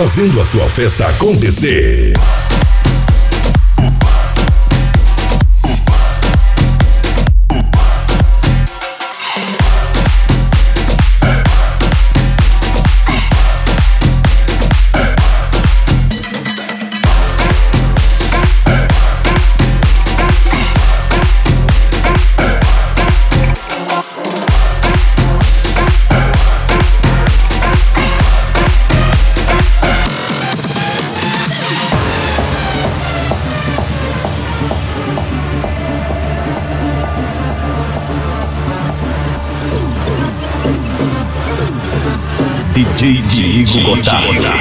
Fazendo a sua festa acontecer. Gota. Gota.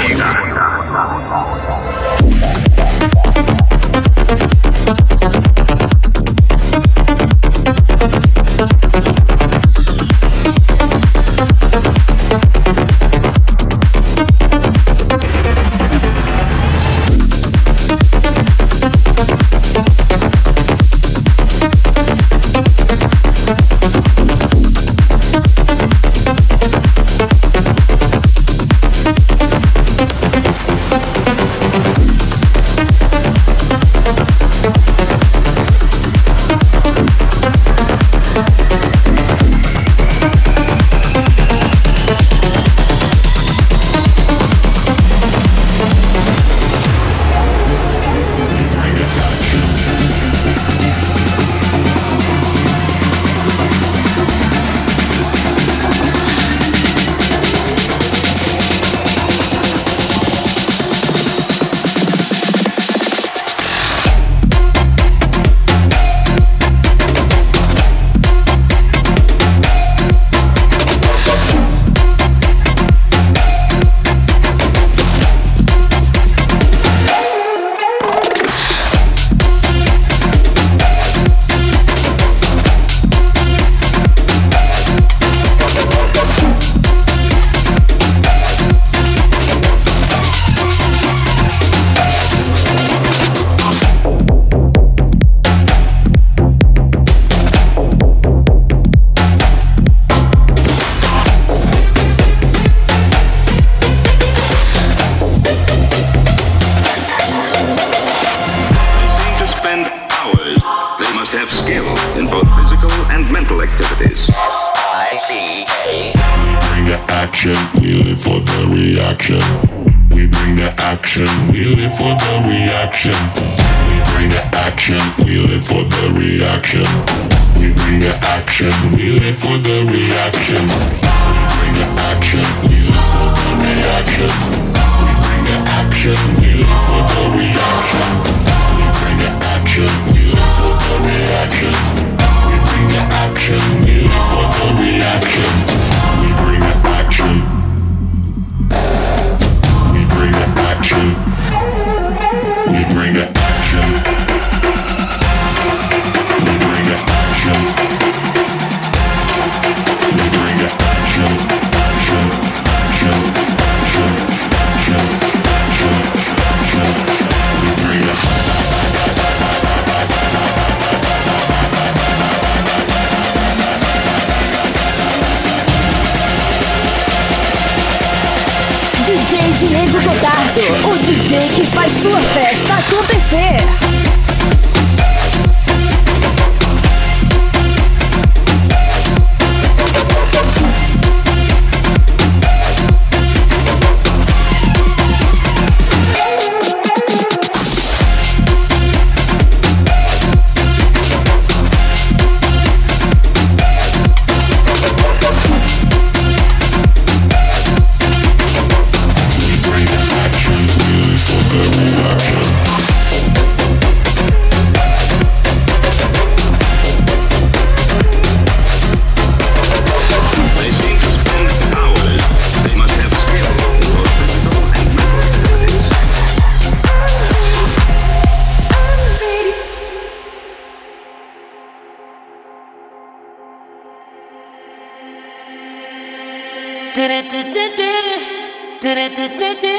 Did it, did it.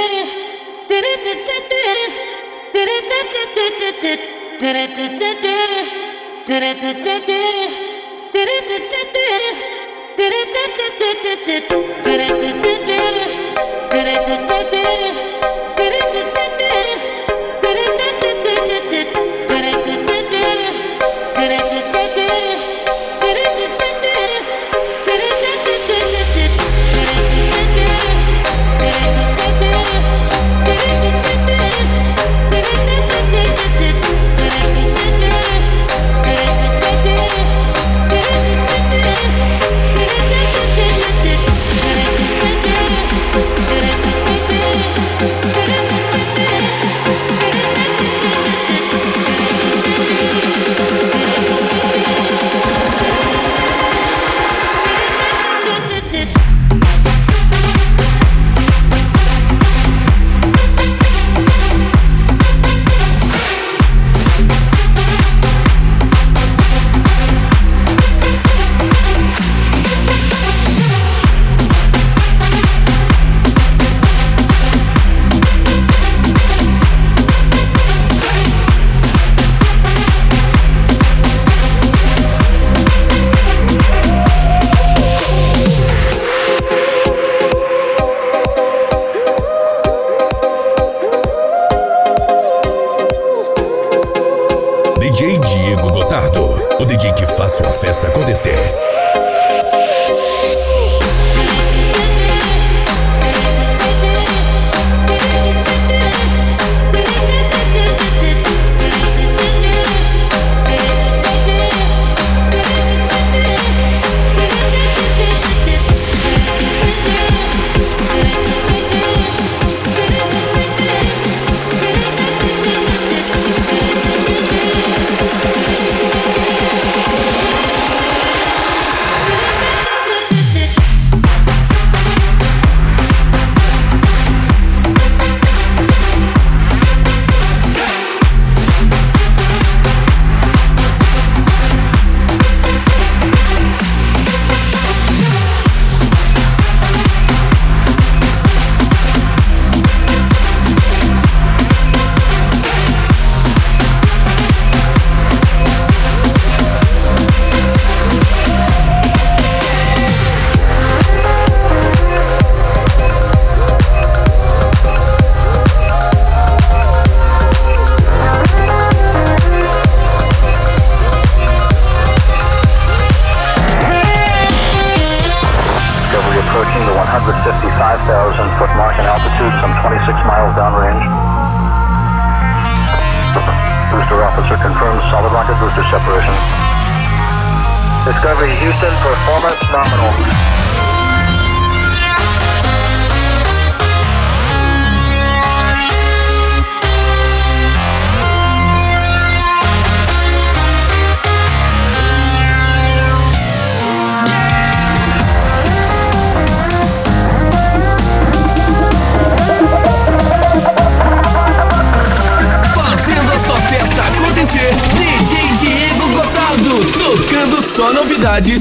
Diego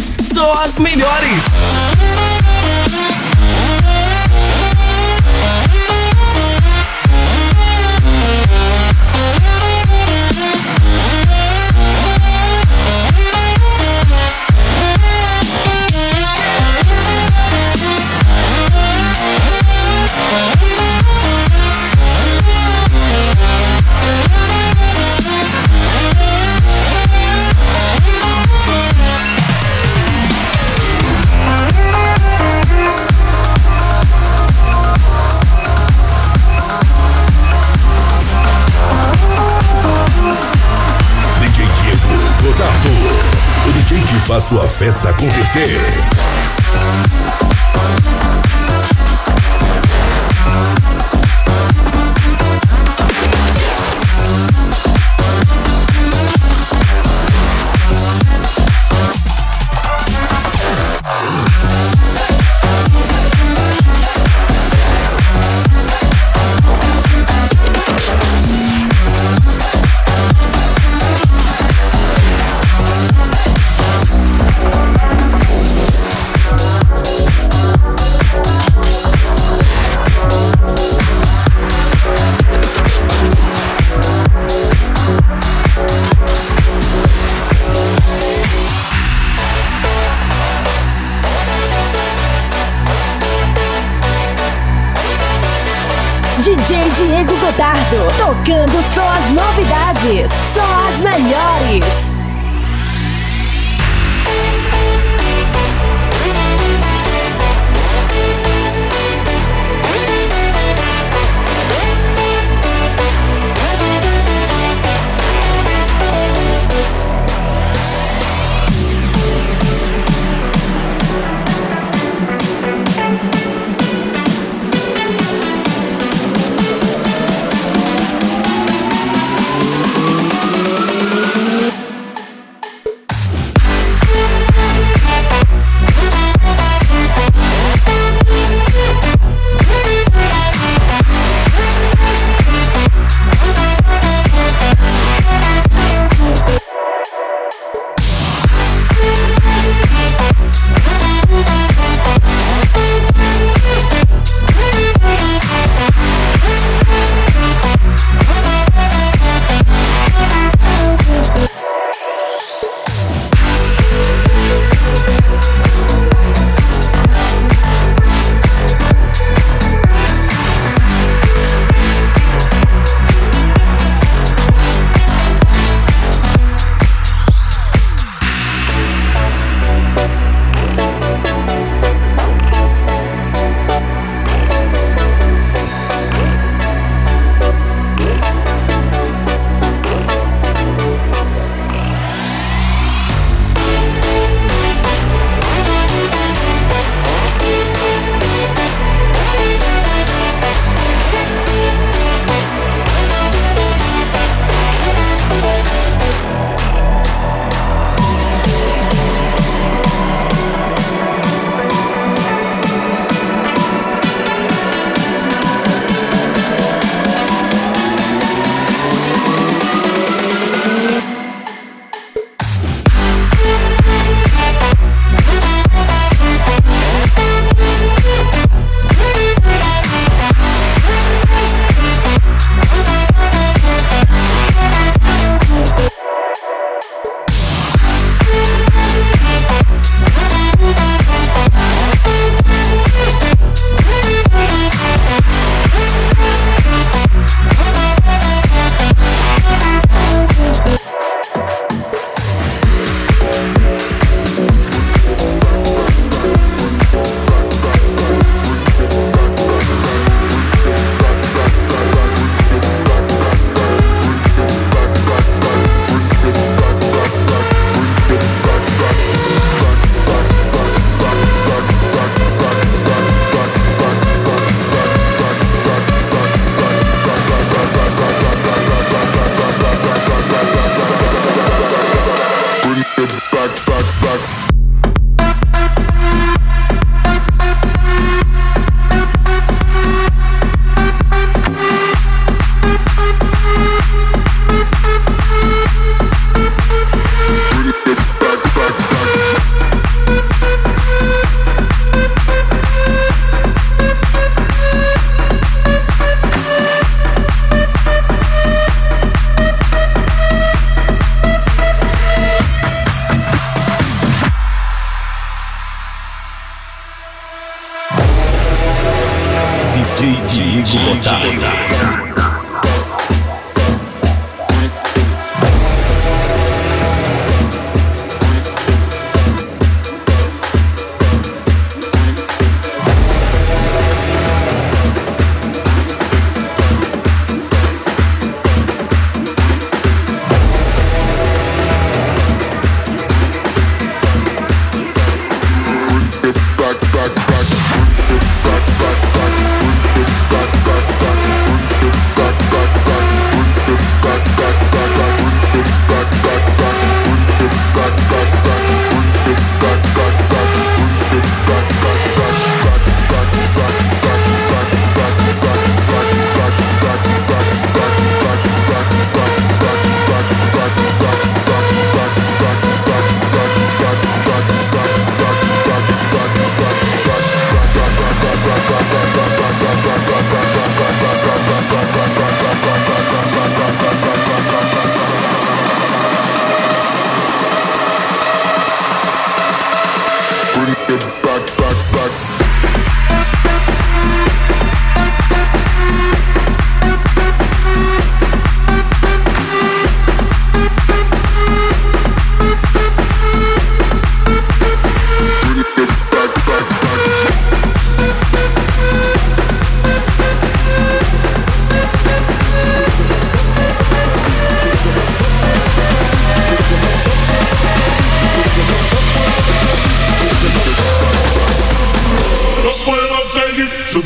Sua festa acontecer. Diego Gotardo, tocando só as novidades, só as melhores.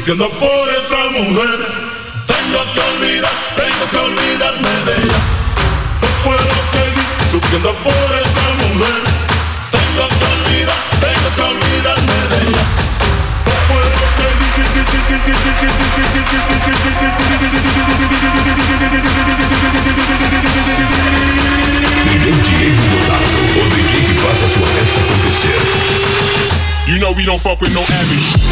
Por esa mujer. Tengo que olvidar, tengo que olvidarme de ella. No puedo seguir sufriendo por esa mujer. Tengo que olvidar, tengo que olvidarme de ella. No puedo seguir. You know we don't fuck with no average.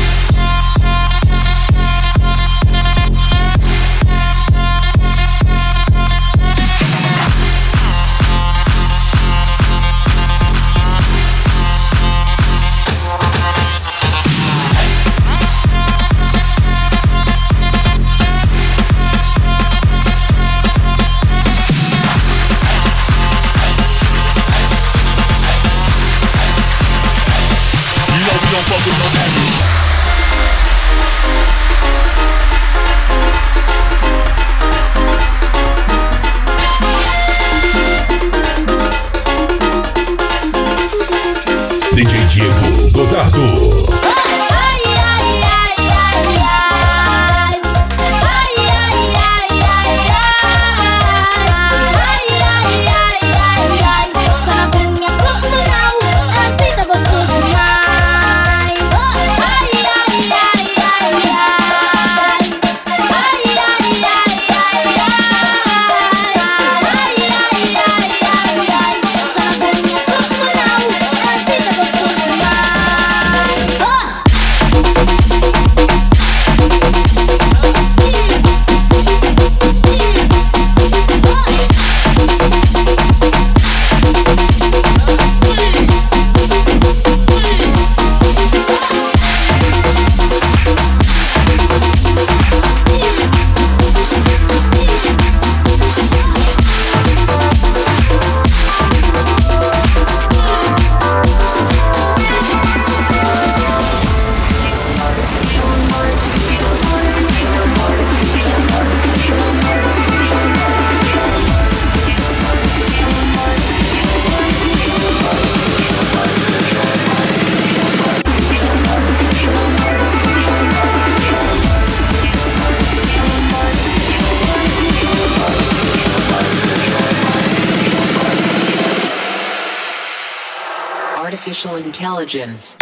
Intelligence.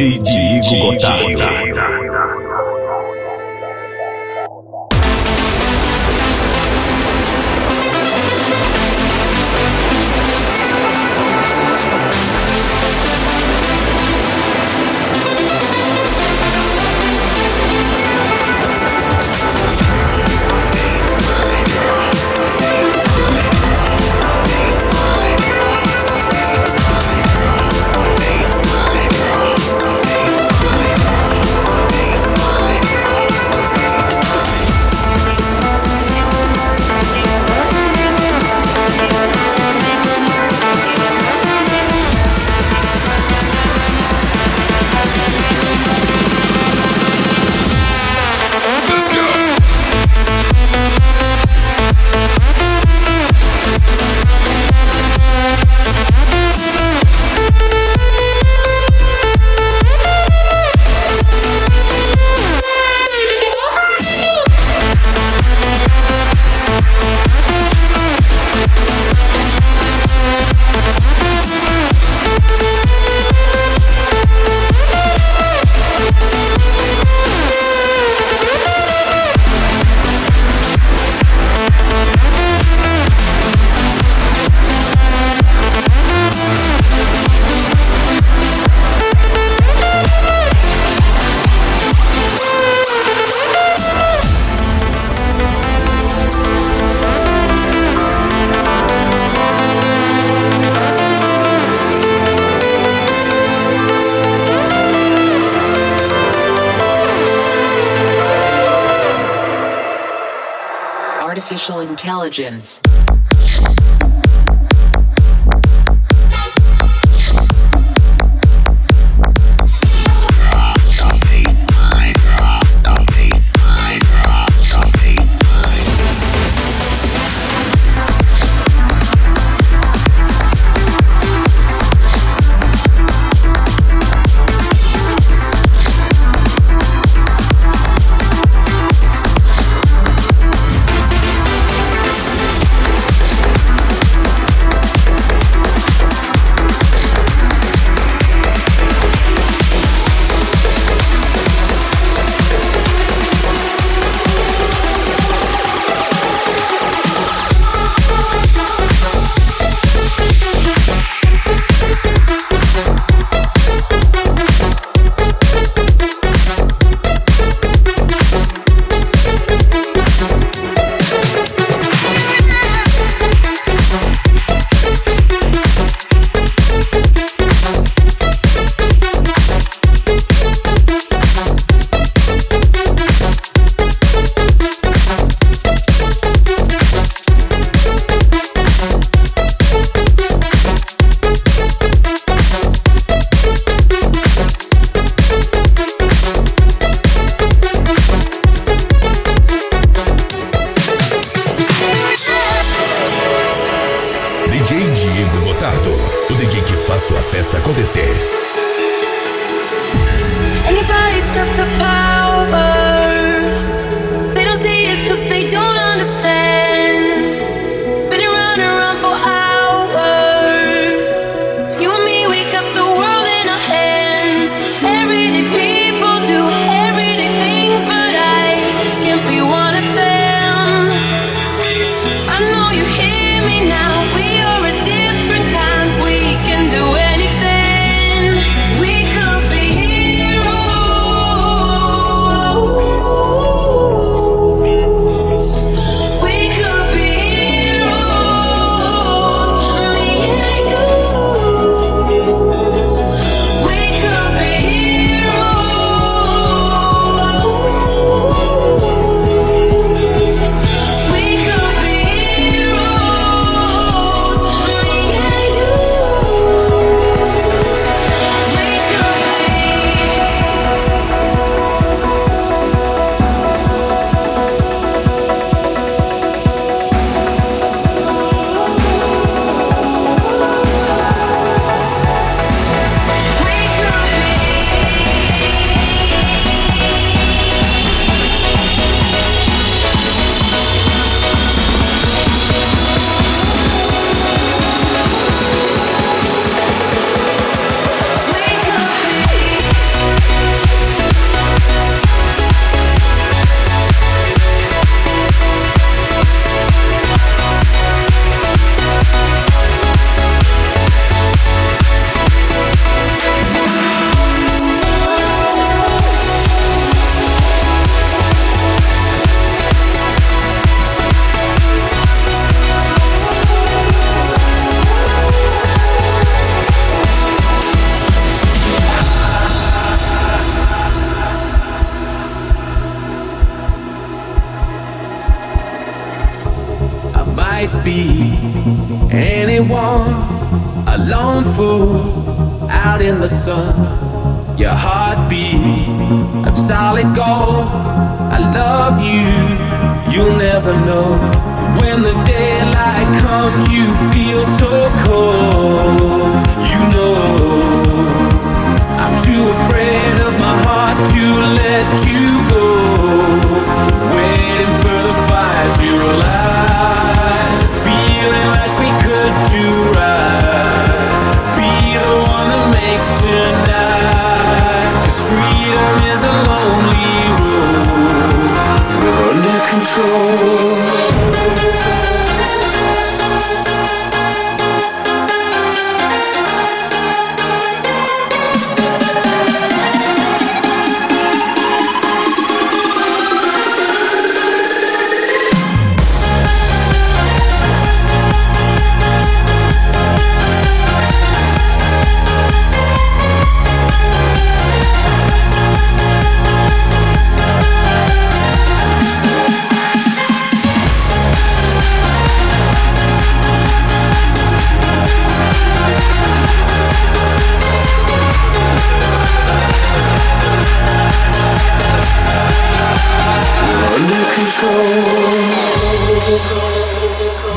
DJ Diego Gotardo. Intelligence.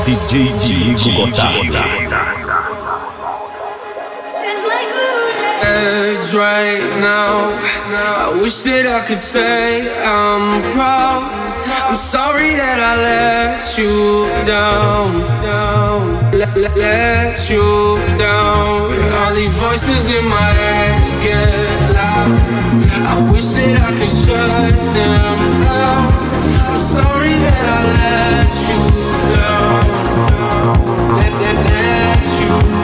DJ Diego Gotardo. edge right now. I wish that I could say I'm proud. I'm sorry that I let you down. down. Let, let, let you down. All these voices in my head get loud. I wish that I could shut them out. I let you down. Let, let, let you down.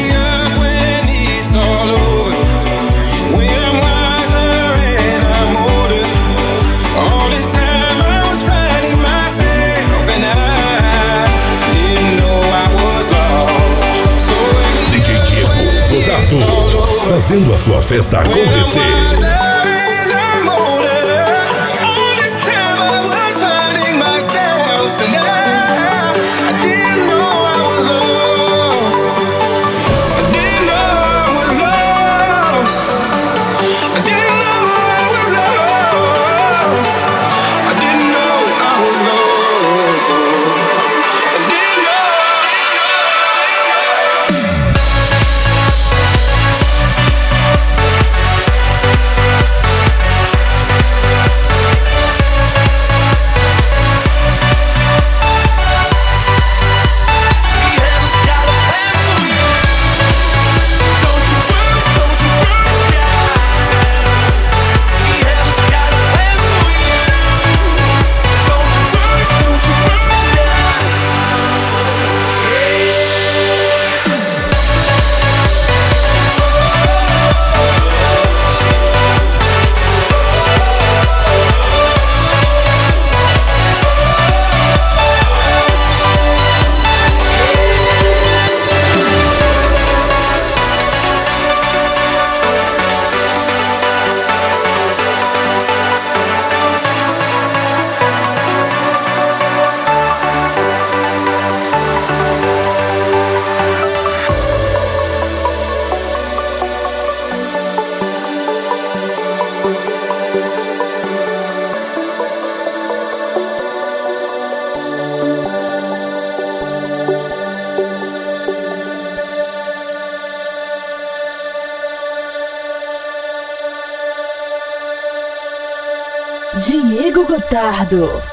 fazendo a sua festa acontecer. Diego Gotardo.